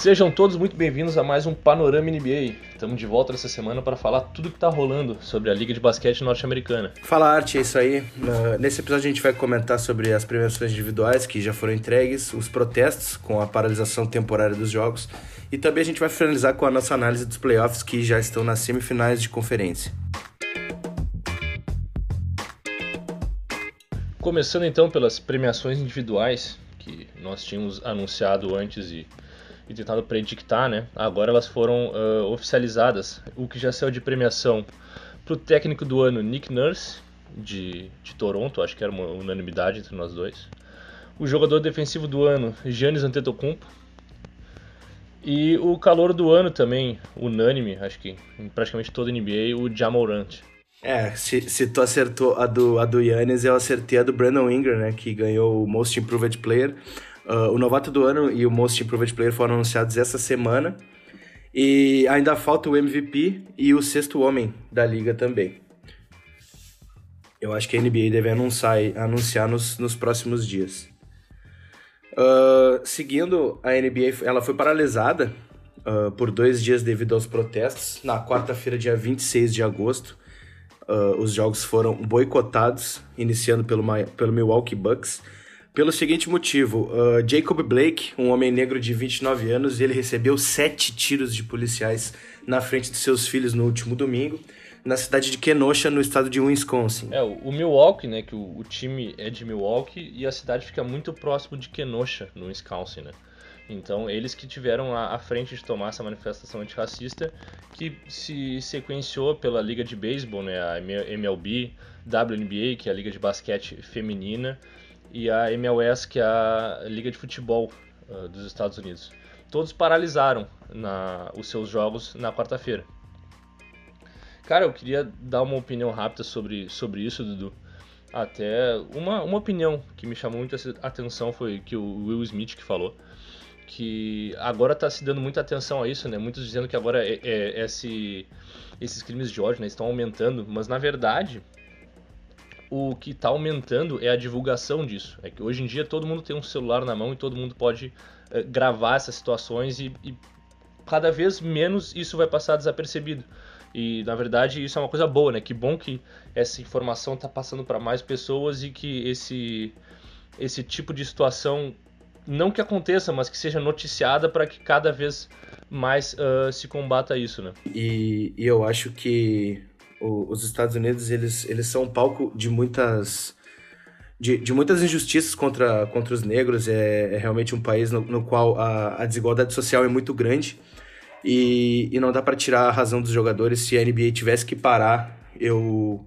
Sejam todos muito bem-vindos a mais um Panorama NBA. Estamos de volta essa semana para falar tudo o que está rolando sobre a Liga de Basquete Norte-Americana. Fala Arte, é isso aí. Nesse episódio a gente vai comentar sobre as premiações individuais que já foram entregues, os protestos com a paralisação temporária dos jogos e também a gente vai finalizar com a nossa análise dos playoffs que já estão nas semifinais de conferência. Começando então pelas premiações individuais que nós tínhamos anunciado antes e e tentado predictar, né? Agora elas foram uh, oficializadas. O que já saiu de premiação para o técnico do ano, Nick Nurse, de, de Toronto, acho que era uma unanimidade entre nós dois. O jogador defensivo do ano, Giannis Antetokounmpo. E o calor do ano também, unânime, acho que em praticamente toda a NBA, o Jamorant. É, se, se tu acertou a do, a do Yannis, eu acertei a do Brandon Ingram, né? Que ganhou o Most Improved Player. Uh, o novato do ano e o Most Improved Player foram anunciados essa semana. E ainda falta o MVP e o sexto homem da liga também. Eu acho que a NBA deve anunciar, anunciar nos, nos próximos dias. Uh, seguindo, a NBA ela foi paralisada uh, por dois dias devido aos protestos. Na quarta-feira, dia 26 de agosto, uh, os jogos foram boicotados, iniciando pelo, pelo Milwaukee Bucks pelo seguinte motivo: uh, Jacob Blake, um homem negro de 29 anos, ele recebeu sete tiros de policiais na frente de seus filhos no último domingo, na cidade de Kenosha, no estado de Wisconsin. É, o Milwaukee, né, que o, o time é de Milwaukee e a cidade fica muito próximo de Kenosha, no Wisconsin, né? Então, eles que tiveram à frente de tomar essa manifestação antirracista, que se sequenciou pela Liga de Beisebol, né, a MLB, WNBA, que é a Liga de Basquete Feminina, e a MLS, que é a Liga de Futebol uh, dos Estados Unidos. Todos paralisaram na, os seus jogos na quarta-feira. Cara, eu queria dar uma opinião rápida sobre, sobre isso, Dudu. Até uma, uma opinião que me chamou muita atenção foi que o Will Smith que falou que agora está se dando muita atenção a isso, né? Muitos dizendo que agora é, é, esse, esses crimes de ódio né, estão aumentando, mas na verdade o que está aumentando é a divulgação disso. É que hoje em dia todo mundo tem um celular na mão e todo mundo pode é, gravar essas situações e, e, cada vez menos isso vai passar desapercebido. E na verdade isso é uma coisa boa, né? Que bom que essa informação está passando para mais pessoas e que esse esse tipo de situação não que aconteça, mas que seja noticiada para que cada vez mais uh, se combata isso, né? E, e eu acho que o, os Estados Unidos eles, eles são palco de muitas de, de muitas injustiças contra, contra os negros. É, é realmente um país no, no qual a, a, desigualdade social é muito grande e, e não dá para tirar a razão dos jogadores. Se a NBA tivesse que parar, eu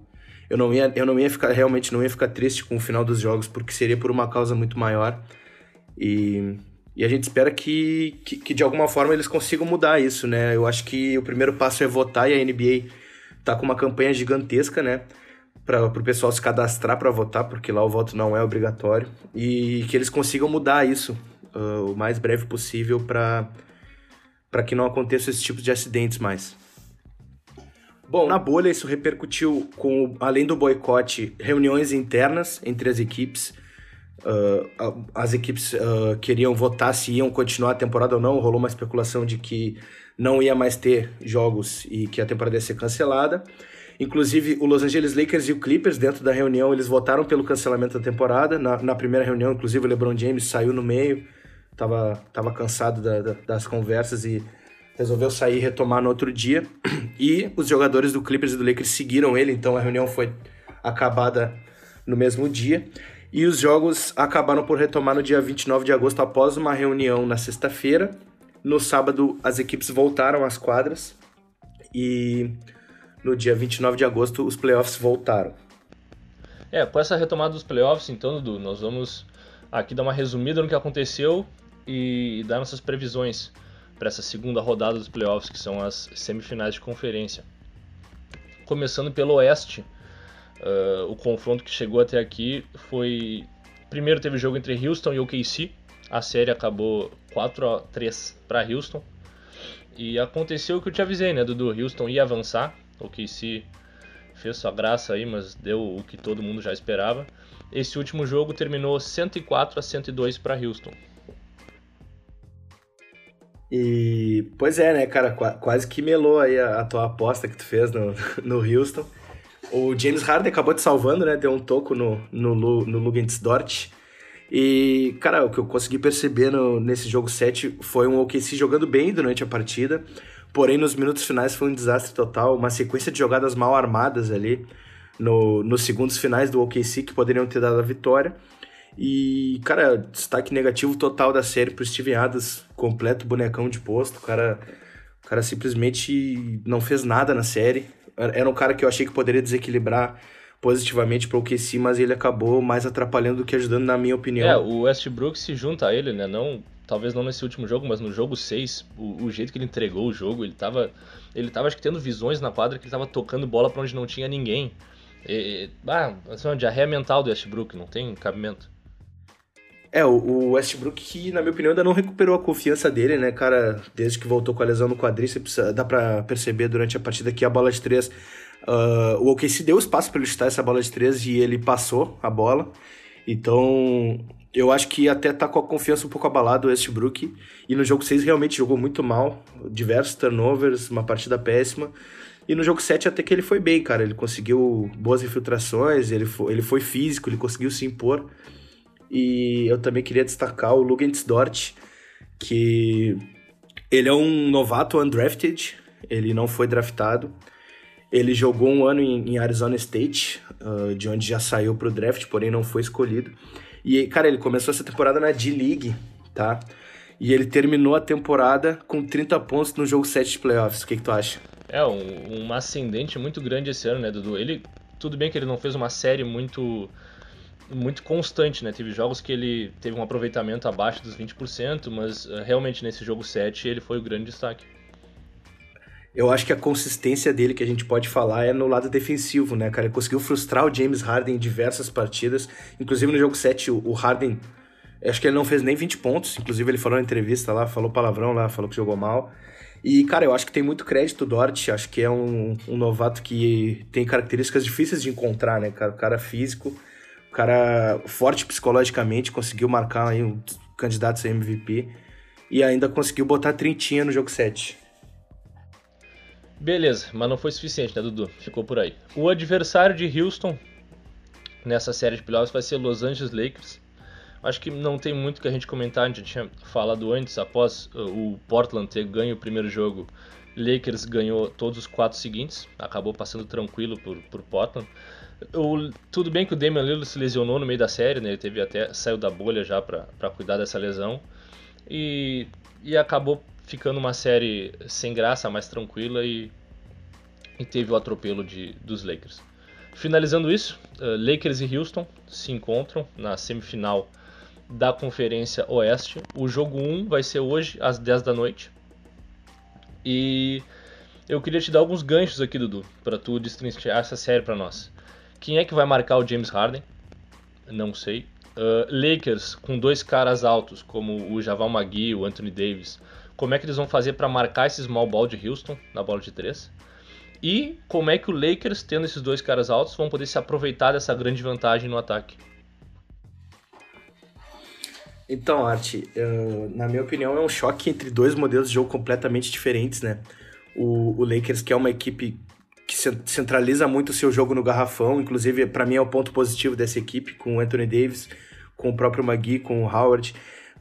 eu não ia eu não ia ficar realmente não ia ficar triste com o final dos jogos porque seria por uma causa muito maior e e a gente espera que, que, que de alguma forma eles consigam mudar isso, né? Eu acho que o primeiro passo é votar e a NBA tá com uma campanha gigantesca, né? Para o pessoal se cadastrar para votar, porque lá o voto não é obrigatório. E que eles consigam mudar isso uh, o mais breve possível para que não aconteça esse tipo de acidentes mais. Bom, na bolha isso repercutiu com, além do boicote, reuniões internas entre as equipes. Uh, as equipes uh, queriam votar se iam continuar a temporada ou não. Rolou uma especulação de que não ia mais ter jogos e que a temporada ia ser cancelada. Inclusive, o Los Angeles Lakers e o Clippers, dentro da reunião, eles votaram pelo cancelamento da temporada. Na, na primeira reunião, inclusive, o LeBron James saiu no meio, tava, tava cansado da, da, das conversas e resolveu sair e retomar no outro dia. E os jogadores do Clippers e do Lakers seguiram ele, então a reunião foi acabada no mesmo dia. E os jogos acabaram por retomar no dia 29 de agosto, após uma reunião na sexta-feira, no sábado, as equipes voltaram às quadras e no dia 29 de agosto os playoffs voltaram. É, com essa retomada dos playoffs, então, Dudu, nós vamos aqui dar uma resumida no que aconteceu e dar nossas previsões para essa segunda rodada dos playoffs, que são as semifinais de conferência. Começando pelo Oeste, uh, o confronto que chegou até aqui foi. Primeiro teve o jogo entre Houston e OKC, a série acabou 4 a 3 para Houston. E aconteceu o que eu te avisei, né, Dudu? Houston ia avançar, o que se fez sua graça aí, mas deu o que todo mundo já esperava. Esse último jogo terminou 104 a 102 para Houston. E, pois é, né, cara, quase que melou aí a, a tua aposta que tu fez no, no Houston. O James Harden acabou te salvando, né, deu um toco no, no, no Lugensdort. E, cara, o que eu consegui perceber no, nesse jogo 7 foi um OKC jogando bem durante a partida, porém nos minutos finais foi um desastre total, uma sequência de jogadas mal armadas ali no, nos segundos finais do OKC que poderiam ter dado a vitória. E, cara, destaque negativo total da série pro Steven Adams, completo bonecão de posto. O cara, o cara simplesmente não fez nada na série. Era um cara que eu achei que poderia desequilibrar positivamente para o OKC, mas ele acabou mais atrapalhando do que ajudando, na minha opinião. É, o Westbrook se junta a ele, né? Não, talvez não nesse último jogo, mas no jogo 6, o, o, jeito que ele entregou o jogo, ele tava, ele tava acho que tendo visões na quadra que ele tava tocando bola para onde não tinha ninguém. E, ah, assim, uma diarreia mental do Westbrook, não tem cabimento. É, o Westbrook que, na minha opinião, ainda não recuperou a confiança dele, né, cara? Desde que voltou com a lesão no quadríceps, dá pra perceber durante a partida que a bola de três... Uh, o OKC deu espaço para ele chutar essa bola de três e ele passou a bola. Então, eu acho que até tá com a confiança um pouco abalada o Westbrook. E no jogo 6 realmente jogou muito mal. Diversos turnovers, uma partida péssima. E no jogo 7 até que ele foi bem, cara. Ele conseguiu boas infiltrações, ele foi, ele foi físico, ele conseguiu se impor. E eu também queria destacar o Lugensdort, que ele é um novato undrafted, ele não foi draftado. Ele jogou um ano em, Arizona State, uh, de onde já saiu para o draft, porém não foi escolhido. E, cara, ele começou essa temporada na D-League, tá? E ele terminou a temporada com 30 pontos no jogo 7 de playoffs. O que, que tu acha? É, um, um ascendente muito grande esse ano, né, Dudu? Ele, tudo bem que ele não fez uma série muito muito constante, né? Teve jogos que ele teve um aproveitamento abaixo dos 20%, mas uh, realmente nesse jogo 7 ele foi o grande destaque. Eu acho que a consistência dele que a gente pode falar é no lado defensivo, né, cara? Ele conseguiu frustrar o James Harden em diversas partidas. Inclusive no jogo 7, o Harden, acho que ele não fez nem 20 pontos. Inclusive ele falou na entrevista lá, falou palavrão lá, falou que jogou mal. E, cara, eu acho que tem muito crédito o Dort. Acho que é um, um novato que tem características difíceis de encontrar, né, cara? O cara físico cara forte psicologicamente, conseguiu marcar aí um candidato a MVP e ainda conseguiu botar trintinha no jogo 7. Beleza, mas não foi suficiente, né, Dudu? Ficou por aí. O adversário de Houston nessa série de playoffs vai ser Los Angeles Lakers. Acho que não tem muito que a gente comentar, a gente tinha falado antes, após uh, o Portland ter ganho o primeiro jogo, Lakers ganhou todos os quatro seguintes, acabou passando tranquilo por, por Portland. O, tudo bem que o Damian Lillard se lesionou no meio da série, né? Ele teve até saiu da bolha já para cuidar dessa lesão e, e acabou ficando uma série sem graça, mais tranquila e, e teve o atropelo de, dos Lakers. Finalizando isso, uh, Lakers e Houston se encontram na semifinal da Conferência Oeste. O jogo 1 vai ser hoje às 10 da noite. E eu queria te dar alguns ganchos aqui, Dudu, para tu destrinchar essa série para nós. Quem é que vai marcar o James Harden? Não sei. Uh, Lakers com dois caras altos, como o Javal Magui, o Anthony Davis. Como é que eles vão fazer para marcar esse small ball de Houston na bola de três? E como é que o Lakers, tendo esses dois caras altos, vão poder se aproveitar dessa grande vantagem no ataque? Então, Art, uh, na minha opinião, é um choque entre dois modelos de jogo completamente diferentes, né? O, o Lakers, que é uma equipe que centraliza muito o seu jogo no garrafão. Inclusive, para mim é o ponto positivo dessa equipe, com o Anthony Davis, com o próprio Magui, com o Howard.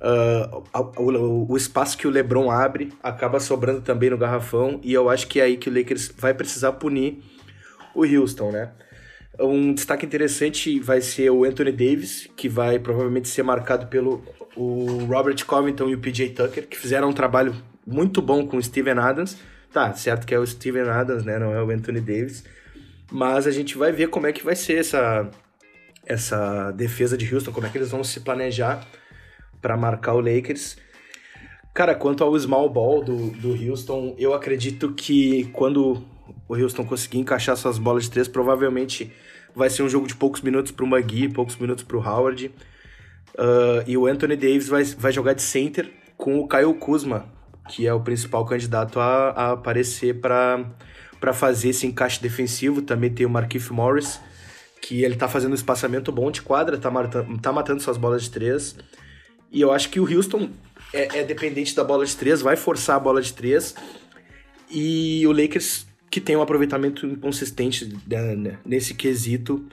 Uh, o, o, espaço que o LeBron abre acaba sobrando também no garrafão, e eu acho que é aí que o Lakers vai precisar punir o Houston, né? Um destaque interessante vai ser o Anthony Davis, que vai provavelmente ser marcado pelo o Robert Covington e o PJ Tucker, que fizeram um trabalho muito bom com o Steven Adams Tá, certo que é o Steven Adams, né? Não é o Anthony Davis. Mas a gente vai ver como é que vai ser essa, essa defesa de Houston, como é que eles vão se planejar para marcar o Lakers. Cara, quanto ao small ball do, do Houston, eu acredito que quando o Houston conseguir encaixar suas bolas de três, provavelmente vai ser um jogo de poucos minutos para o Magui, poucos minutos para o Howard. Uh, e o Anthony Davis vai, vai jogar de center com o Kyle Kuzma, que é o principal candidato a, a aparecer para fazer esse encaixe defensivo. Também tem o Marquise Morris, que ele tá fazendo um espaçamento bom de quadra, tá matando, tá matando suas bolas de três. E eu acho que o Houston é, é dependente da bola de três, vai forçar a bola de três. E o Lakers, que tem um aproveitamento inconsistente né, nesse quesito,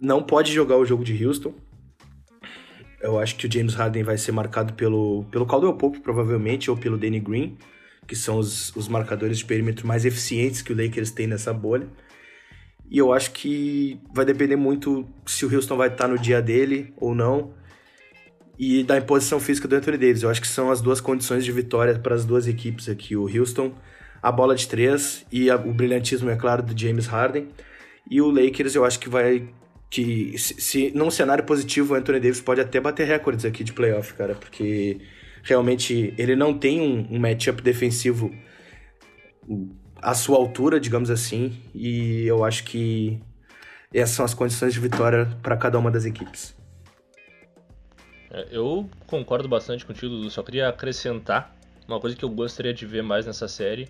não pode jogar o jogo de Houston. Eu acho que o James Harden vai ser marcado pelo, pelo Caldwell Pope, provavelmente, ou pelo Danny Green, que são os, os marcadores de perímetro mais eficientes que o Lakers tem nessa bolha. E eu acho que vai depender muito se o Houston vai estar no dia dele ou não. E da imposição física do Anthony Davis. Eu acho que são as duas condições de vitória para as duas equipes aqui. O Houston, a bola de três e a, o brilhantismo, é claro, do James Harden. E o Lakers, eu acho que vai. que se, se num cenário positivo, o Anthony Davis pode até bater recordes aqui de playoff, cara, porque realmente ele não tem um, um matchup defensivo à sua altura, digamos assim, e eu acho que essas são as condições de vitória para cada uma das equipes. É, eu concordo bastante contigo, só queria acrescentar uma coisa que eu gostaria de ver mais nessa série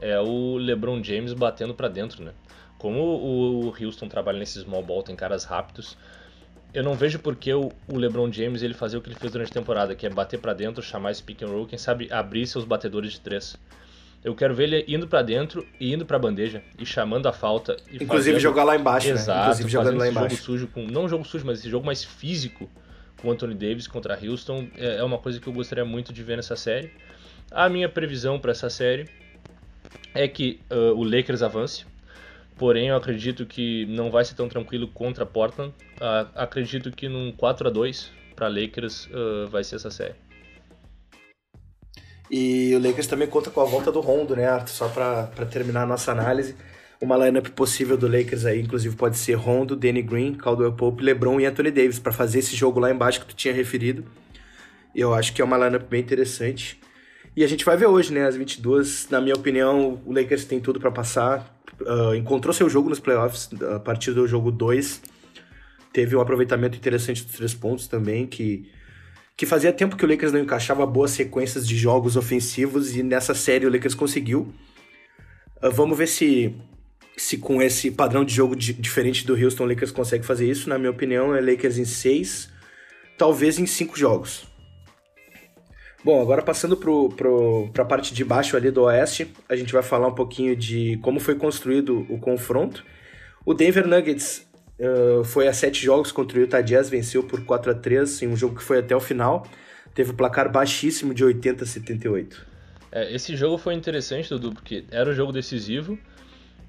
é o LeBron James batendo para dentro, né? Como o Houston trabalha nesse small ball, tem caras rápidos, eu não vejo por que o, LeBron James ele fazer o que ele fez durante a temporada, que é bater para dentro, chamar esse pick and roll, quem sabe abrir seus batedores de três. Eu quero ver ele indo para dentro e indo para bandeja e chamando a falta. Inclusive fazendo... jogar lá embaixo, Exato, né? Inclusive jogando lá embaixo. Jogo sujo com, não jogo sujo, mas esse jogo mais físico com Anthony Davis contra Houston é, é uma coisa que eu gostaria muito de ver nessa série. A minha previsão para essa série é que uh, o Lakers avance. Porém, eu acredito que não vai ser tão tranquilo contra Portland. Uh, acredito que num 4 a 2 para Lakers uh, vai ser essa série. E o Lakers também conta com a volta do Rondo, né, Arthur? Só para terminar a nossa análise. Uma lineup possível do Lakers aí, inclusive, pode ser Rondo, Danny Green, Caldwell Pope, LeBron e Anthony Davis, para fazer esse jogo lá embaixo que tu tinha referido. Eu acho que é uma lineup bem interessante. E a gente vai ver hoje, né, às 22. Na minha opinião, o Lakers tem tudo para passar. Uh, encontrou seu jogo nos playoffs a partir do jogo 2. Teve um aproveitamento interessante dos três pontos também, que, que fazia tempo que o Lakers não encaixava boas sequências de jogos ofensivos e nessa série o Lakers conseguiu. Uh, vamos ver se, se com esse padrão de jogo diferente do Houston Lakers consegue fazer isso. Na minha opinião, é Lakers em seis, talvez em cinco jogos. Bom, agora passando para a parte de baixo ali do Oeste, a gente vai falar um pouquinho de como foi construído o confronto. O Denver Nuggets uh, foi a sete jogos contra o Utah Jazz, venceu por 4 a 3 em um jogo que foi até o final. Teve um placar baixíssimo de 80 a 78. É, esse jogo foi interessante, Dudu, porque era um jogo decisivo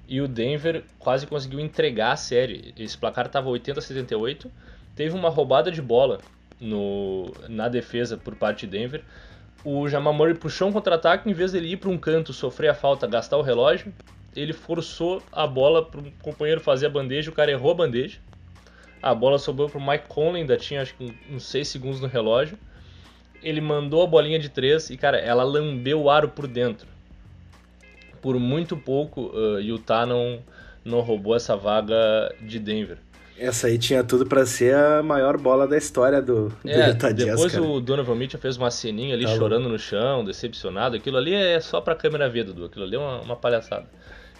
e o Denver quase conseguiu entregar a série. Esse placar estava 80 a 78. Teve uma roubada de bola no, na defesa por parte de Denver. O Jamal Murray puxou um contra-ataque, em vez dele ir para um canto, sofrer a falta, gastar o relógio, ele forçou a bola para o companheiro fazer a bandeja, o cara errou a bandeja. A bola sobrou para o Mike Conley, ainda tinha acho que uns 6 segundos no relógio. Ele mandou a bolinha de 3 e, cara, ela lambeu o aro por dentro. Por muito pouco, uh, Utah não, não roubou essa vaga de Denver. Essa aí tinha tudo para ser a maior bola da história do, do é, Utah Jazz, Depois cara. o Donovan Mitchell fez uma ceninha ali tá chorando no chão, decepcionado. Aquilo ali é só pra câmera ver, Dudu. Aquilo ali é uma, uma palhaçada.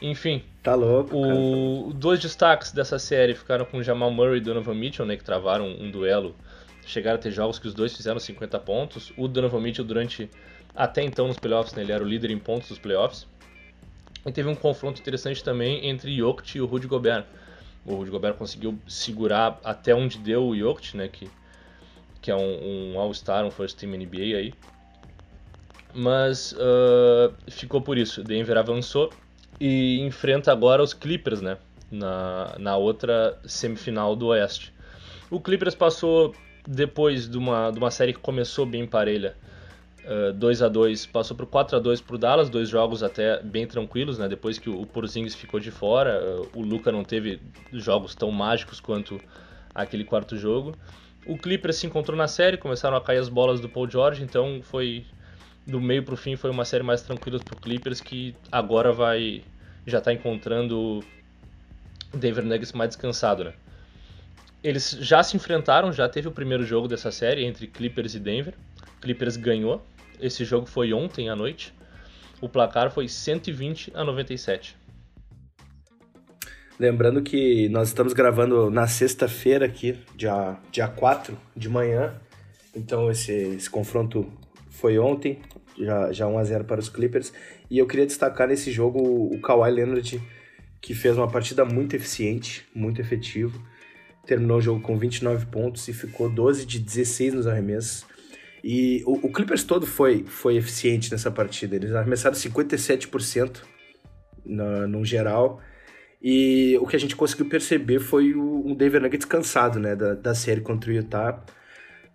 Enfim. Tá louco. O. Dois destaques dessa série ficaram com Jamal Murray e Donovan Mitchell, né? Que travaram um duelo. Chegaram a ter jogos que os dois fizeram 50 pontos. O Donovan Mitchell, durante. Até então nos playoffs, né, ele era o líder em pontos dos playoffs. E teve um confronto interessante também entre Jokic e o Rudy Gobert o Rudy Gobert conseguiu segurar até onde deu o Jokic, né, que, que é um, um All-Star, um First Team NBA aí. Mas uh, ficou por isso. Denver avançou e enfrenta agora os Clippers, né, na, na outra semifinal do Oeste. O Clippers passou depois de uma, de uma série que começou bem parelha 2 a 2 passou por 4 a 2 para o Dallas, dois jogos até bem tranquilos, né? Depois que o Porzingis ficou de fora, uh, o Luca não teve jogos tão mágicos quanto aquele quarto jogo. O Clippers se encontrou na série, começaram a cair as bolas do Paul George, então foi do meio para o fim foi uma série mais tranquila para o Clippers que agora vai já está encontrando o Denver Nuggets mais descansado, né? Eles já se enfrentaram, já teve o primeiro jogo dessa série entre Clippers e Denver. Clippers ganhou, esse jogo foi ontem à noite. O placar foi 120 a 97. Lembrando que nós estamos gravando na sexta-feira aqui, dia, dia 4 de manhã. Então esse, esse confronto foi ontem, já, já 1x0 para os Clippers. E eu queria destacar nesse jogo o Kawhi Leonard, que fez uma partida muito eficiente, muito efetivo. Terminou o jogo com 29 pontos e ficou 12 de 16 nos arremessos. E o, o Clippers todo foi, foi eficiente nessa partida. Eles arremessaram 57% no, no geral. E o que a gente conseguiu perceber foi o, o Denver Nuggets cansado né, da, da série contra o Utah.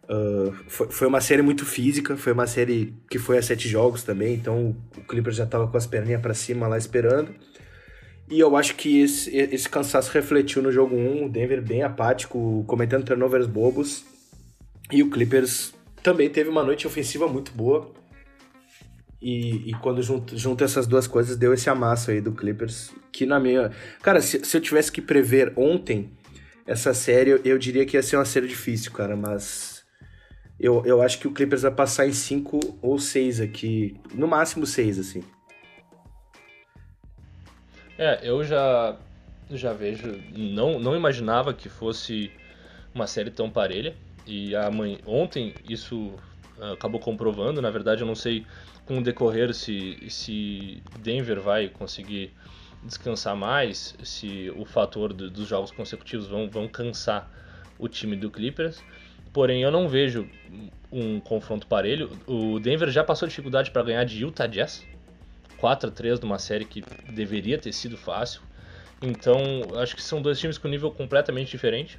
Uh, foi, foi uma série muito física, foi uma série que foi a sete jogos também, então o Clippers já estava com as perninhas para cima lá esperando. E eu acho que esse, esse cansaço refletiu no jogo 1, o Denver bem apático, cometendo turnovers bobos. E o Clippers também teve uma noite ofensiva muito boa. E, e quando junto, junto essas duas coisas, deu esse amasso aí do Clippers. Que na minha. Cara, se, se eu tivesse que prever ontem essa série, eu, diria que ia ser uma série difícil, cara. Mas eu, eu acho que o Clippers vai passar em 5 ou 6 aqui. No máximo 6, assim. É, eu já, já vejo. Não, não imaginava que fosse uma série tão parelha. E ontem isso ah, acabou comprovando. Na verdade, eu não sei com o decorrer se, se Denver vai conseguir descansar mais, se o fator do, dos jogos consecutivos vão, vão cansar o time do Clippers. Porém, eu não vejo um confronto parelho. O Denver já passou dificuldade para ganhar de Utah Jazz, 4 a 3 numa série que deveria ter sido fácil. Então, acho que são dois times com nível completamente diferente.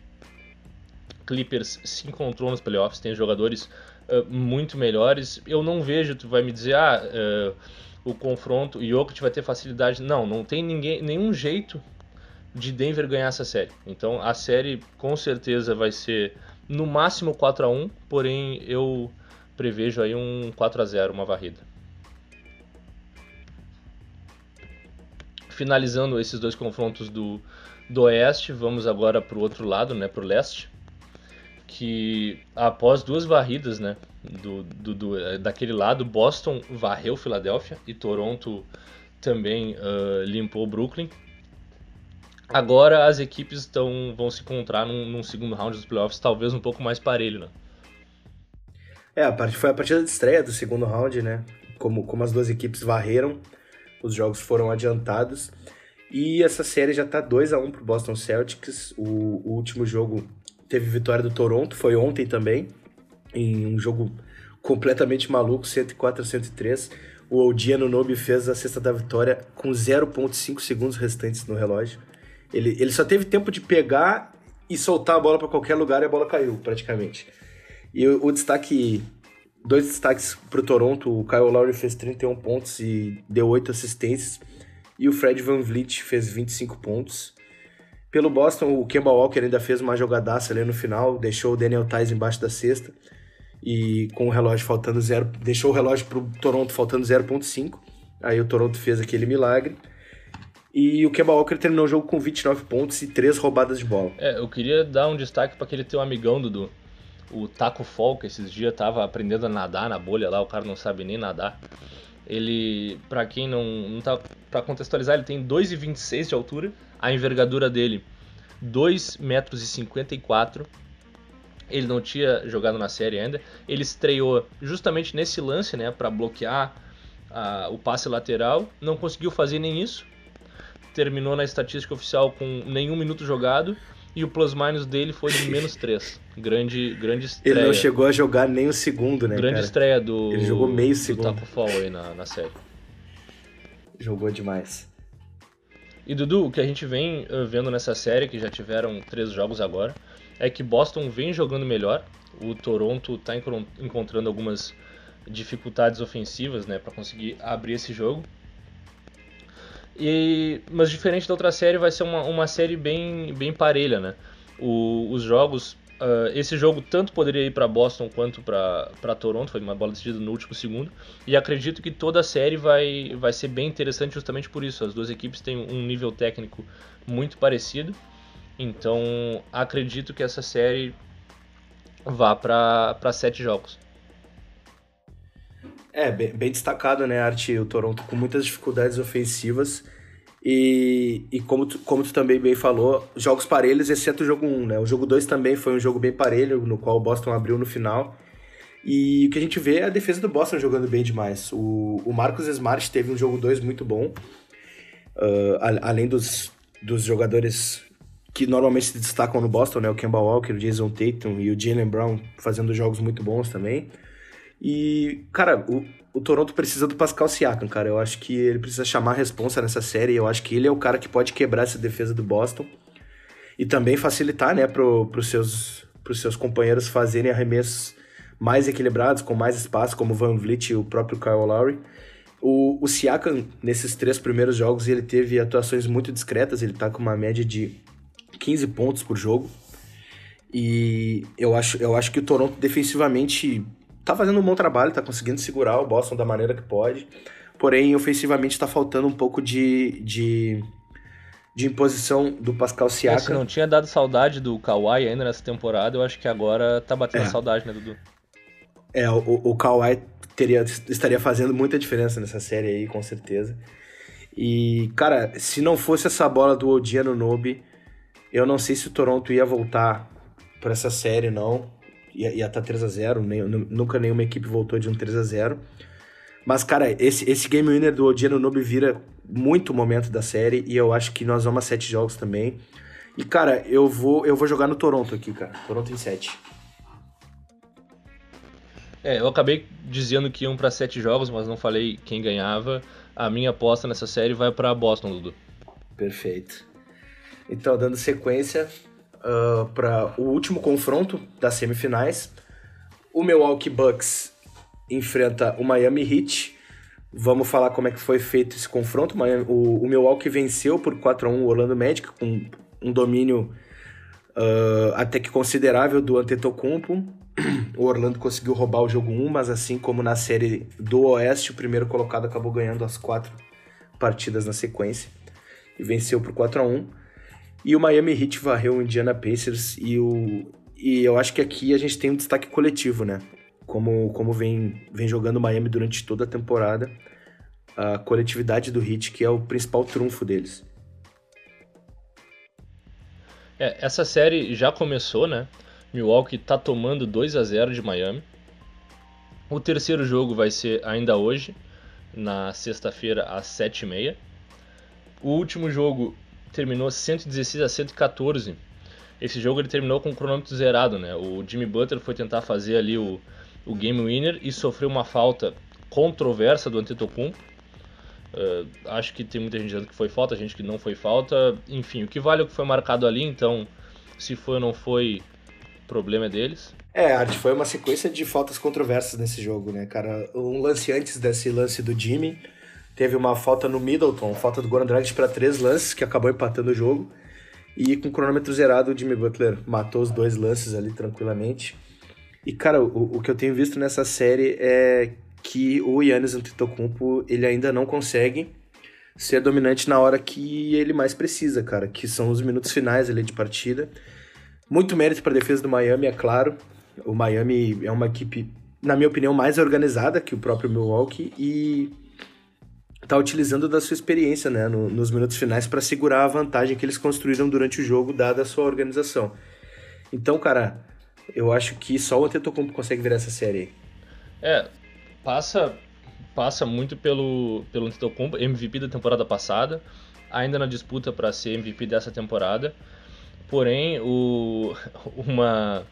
Clippers se encontrou nos playoffs, tem jogadores uh, muito melhores. Eu não vejo, tu vai me dizer, ah, uh, o confronto, o Jokic vai ter facilidade. Não, não tem ninguém, nenhum jeito de Denver ganhar essa série. Então a série com certeza vai ser no máximo 4 a 1 porém eu prevejo aí um 4 a 0 uma varrida. Finalizando esses dois confrontos do, do Oeste, vamos agora para o outro lado, né, para o Leste que após duas varridas, né, do, do, do, eh, daquele lado, Boston varreu Filadélfia e Toronto também uh, limpou Brooklyn. Agora as equipes estão, vão se encontrar num, num, segundo round dos playoffs, talvez um pouco mais parelho, né? É, a parte, foi a partida de estreia do segundo round, né? Como, como as duas equipes varreram, os jogos foram adiantados. E essa série já tá 2 a 1 um pro Boston Celtics. O, o último jogo teve vitória do Toronto, foi ontem também, em um jogo completamente maluco, 104 a 103. O Odia Nobi fez a cesta da vitória com 0.5 segundos restantes no relógio. Ele, ele só teve tempo de pegar e soltar a bola para qualquer lugar e a bola caiu, praticamente. E o, o destaque, dois destaques para o Toronto, o Kyle Lowry fez 31 pontos e deu 8 assistências, e o Fred Van Vliet fez 25 pontos. Pelo Boston, o Kemba Walker ainda fez uma jogadaça ali no final, deixou o Daniel Tais embaixo da cesta e com o relógio faltando zero, deixou o relógio para o Toronto faltando 0.5. Aí o Toronto fez aquele milagre. E o Kemba Walker terminou o jogo com 29 pontos e 3 roubadas de bola. É, eu queria dar um destaque para aquele teu amigão, Dudu. O Taco que esses dias tava aprendendo a nadar na bolha lá, o cara não sabe nem nadar. Ele, para quem não, não tá para contextualizar, ele tem 2,26 de altura a envergadura dele 2 metros e 54. Ele não tinha jogado na série ainda. Ele estreou justamente nesse lance, né, para bloquear o passe lateral. Não conseguiu fazer nem isso. Terminou na estatística oficial com nenhum minuto jogado e o plus minus dele foi de menos 3. Grande, grande estreia. Ele não chegou a jogar nem um segundo, né? Grande cara? estreia do. Ele jogou meio do segundo. Taco Fall aí na, na série. Jogou demais. E Dudu, o que a gente vem uh, vendo nessa série, que já tiveram três jogos agora, é que Boston vem jogando melhor. O Toronto está encontrando algumas dificuldades ofensivas, né, para conseguir abrir esse jogo. E, mas diferente da outra série, vai ser uma, uma série bem, bem parelha, né? O, os jogos Uh, esse jogo tanto poderia ir para Boston quanto para Toronto, foi uma bola decidida no último segundo. E acredito que toda a série vai, vai ser bem interessante justamente por isso. As duas equipes têm um nível técnico muito parecido. Então acredito que essa série vá para sete jogos. É, bem, bem destacado, né, Arte? O Toronto com muitas dificuldades ofensivas e, e como, tu, como tu também bem falou, jogos parelhos, exceto o jogo 1, né? O jogo 2 também foi um jogo bem parelho, no qual o Boston abriu no final. E o que a gente vê é a defesa do Boston jogando bem demais. O, o Marcos Smart teve um jogo 2 muito bom. Uh, além dos, dos jogadores que normalmente se destacam no Boston, né? O Kemba Walker, o Jason Tatum e o Jalen Brown fazendo jogos muito bons também. E, cara, o, o Toronto precisa do Pascal Siakam, cara. Eu acho que ele precisa chamar a responsa nessa série. Eu acho que ele é o cara que pode quebrar essa defesa do Boston e também facilitar, né, pro, pros seus, pros seus companheiros fazerem arremessos mais equilibrados, com mais espaço, como o Van Vliet e o próprio Kyle Lowry. O, o Siakam, nesses três primeiros jogos, ele teve atuações muito discretas, ele tá com uma média de 15 pontos por jogo. E eu acho, eu acho que o Toronto defensivamente tá fazendo um bom trabalho, tá conseguindo segurar o Boston da maneira que pode. Porém, ofensivamente tá faltando um pouco de, de, de imposição do Pascal Siakam. É, se não tinha dado saudade do Kawhi ainda nessa temporada, eu acho que agora tá batendo é. saudade, né, Dudu? É, o, o Kawhi teria, estaria fazendo muita diferença nessa série aí, com certeza. E, cara, se não fosse essa bola do Odiano Nobe, eu não sei se o Toronto ia voltar para essa série, não. Ia, estar tá 3x0, nem, nunca nenhuma equipe voltou de um 3x0. Mas, cara, esse, esse game winner do Odiano Nobe vira muito o momento da série e eu acho que nós vamos a sete jogos também. E, cara, eu vou, eu vou jogar no Toronto aqui, cara. Toronto em 7. É, eu acabei dizendo que iam para sete jogos, mas não falei quem ganhava. A minha aposta nessa série vai para Boston, Dudu. Perfeito. Então, dando sequência uh, para o último confronto das semifinais, o Milwaukee Bucks enfrenta o Miami Heat. Vamos falar como é que foi feito esse confronto. O, o Milwaukee venceu por 4 a 1 o Orlando Magic com um domínio uh, até que considerável do Antetokounmpo. O Orlando conseguiu roubar o jogo 1, mas assim como na série do Oeste, o primeiro colocado acabou ganhando as quatro partidas na sequência e venceu por 4 a 1 E o Miami Heat varreu o Indiana Pacers e, o, e eu acho que aqui a gente tem um destaque coletivo, né? Como, como vem, vem jogando o Miami durante toda a temporada, a coletividade do Heat, que é o principal trunfo deles. É, essa série já começou, né? Milwaukee está tomando 2 a 0 de Miami. O terceiro jogo vai ser ainda hoje, na sexta-feira às 7h30. O último jogo terminou 116 a 114. Esse jogo ele terminou com o cronômetro zerado, né? O Jimmy Butler foi tentar fazer ali o, o game winner e sofreu uma falta controversa do Antetokounmpo. Uh, acho que tem muita gente dizendo que foi falta, gente que não foi falta. Enfim, o que vale é o que foi marcado ali, então se foi ou não foi, problema é deles. É, Art, foi uma sequência de faltas controversas nesse jogo, né, cara? Um lance antes desse lance do Jimmy, teve uma falta no Middleton, falta do Goran Dragic para três lances, que acabou empatando o jogo. E com o cronômetro zerado, o Jimmy Butler matou os dois lances ali tranquilamente. E, cara, o, o que eu tenho visto nessa série é que o Yannis Antetokounmpo, ele ainda não consegue ser dominante na hora que ele mais precisa, cara, que são os minutos finais ali de partida. Muito mérito para a defesa do Miami, é claro. O Miami é uma equipe, na minha opinião, mais organizada que o próprio Milwaukee e tá utilizando da sua experiência né, no, nos minutos finais para segurar a vantagem que eles construíram durante o jogo, dada a sua organização. Então, cara, eu acho que só o Antetokounmpo consegue virar essa série. É, passa passa muito pelo pelo Antetokounmpo, MVP da temporada passada, ainda na disputa para ser MVP dessa temporada. Porém, o, uma,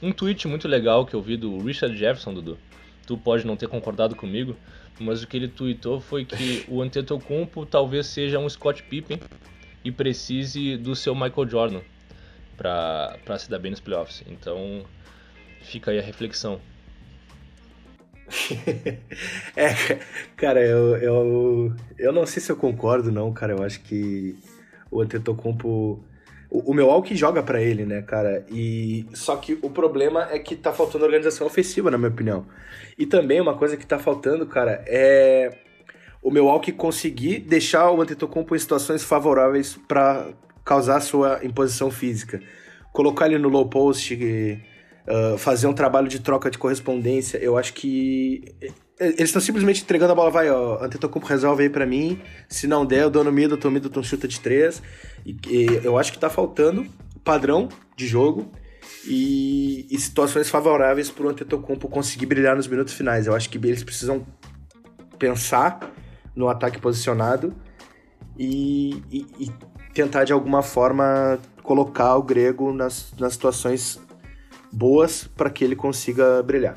um tweet muito legal que eu vi do Richard Jefferson, Dudu, tu pode não ter concordado comigo, mas o que ele tweetou foi que o Antetokounmpo talvez seja um Scott Pippen e precise do seu Michael Jordan para se dar bem nos playoffs. Então, fica aí a reflexão. é, cara, eu, eu, eu não sei se eu concordo não, cara. Eu acho que o Antetokounmpo o, o Milwaukee joga para ele, né, cara? E só que o problema é que tá faltando organização ofensiva, na minha opinião. E também uma coisa que tá faltando, cara, é o Milwaukee conseguir deixar o Antetokounmpo em situações favoráveis para causar sua imposição física. Colocar ele no low post, uh, fazer um trabalho de troca de correspondência, eu acho que eles estão simplesmente entregando a bola, vai, ó, Antetokounmpo resolve aí para mim, se não der, eu dou no Middleton, Middleton chuta de três, e, e eu acho que tá faltando padrão de jogo e, e situações favoráveis para o Antetokounmpo conseguir brilhar nos minutos finais. Eu acho que eles precisam pensar no ataque posicionado e, e, e tentar de alguma forma colocar o grego nas, nas situações boas para que ele consiga brilhar.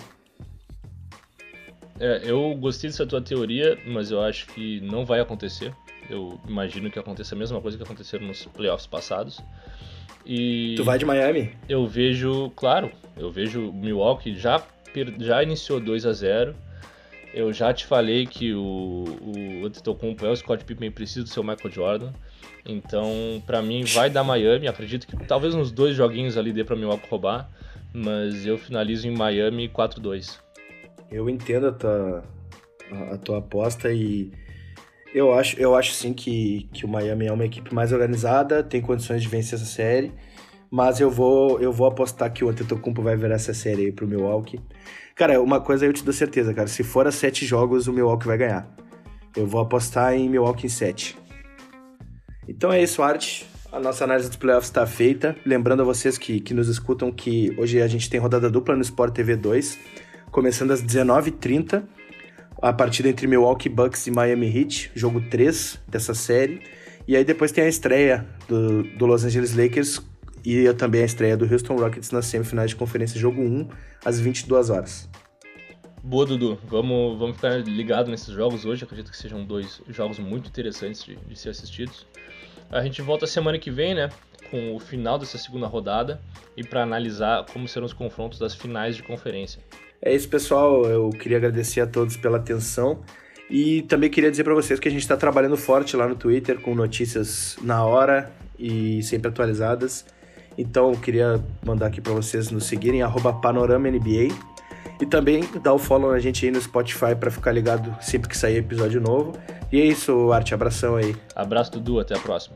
É, eu gostei dessa tua teoria, mas eu acho que não vai acontecer. Eu imagino que aconteça a mesma coisa que aconteceu nos playoffs passados. E tu vai de Miami? Eu vejo, claro, eu vejo Milwaukee já, já iniciou 2 a 0 Eu já te falei que o, o Antetokounmpo é o Scott Pippen precisa do seu Michael Jordan. Então, para mim, vai dar Miami. Acredito que talvez uns dois joguinhos ali dê pra Milwaukee roubar. Mas eu finalizo em Miami 4-2. Eu entendo a tua, a tua aposta e eu acho, eu acho sim que, que o Miami é uma equipe mais organizada, tem condições de vencer essa série, mas eu vou eu vou apostar que o Antetokounmpo vai virar essa série aí pro Milwaukee. Cara, uma coisa eu te dou certeza, cara, se for a sete jogos, o Milwaukee vai ganhar. Eu vou apostar em Milwaukee em sete. Então é isso, Art. A nossa análise dos playoffs está feita. Lembrando a vocês que, que nos escutam que hoje a gente tem rodada dupla no Sport TV 2, começando às 19h30 a partida entre Milwaukee Bucks e Miami Heat, jogo 3 dessa série. E aí depois tem a estreia do, do Los Angeles Lakers e também a estreia do Houston Rockets nas semifinais de conferência, jogo 1, às 22 horas. Boa, Dudu. Vamos, vamos ficar ligado nesses jogos hoje. Acredito que sejam dois jogos muito interessantes de, de ser assistidos. A gente volta semana que vem, né? Com o final dessa segunda rodada e para analisar como serão os confrontos das finais de conferência. É isso, pessoal. Eu queria agradecer a todos pela atenção. E também queria dizer para vocês que a gente está trabalhando forte lá no Twitter com notícias na hora e sempre atualizadas. Então eu queria mandar aqui para vocês nos seguirem, PanoramaNBA. E também dar o follow na gente aí no Spotify para ficar ligado sempre que sair episódio novo. E é isso, Arte. Abração aí. Abraço, Dudu. Até a próxima.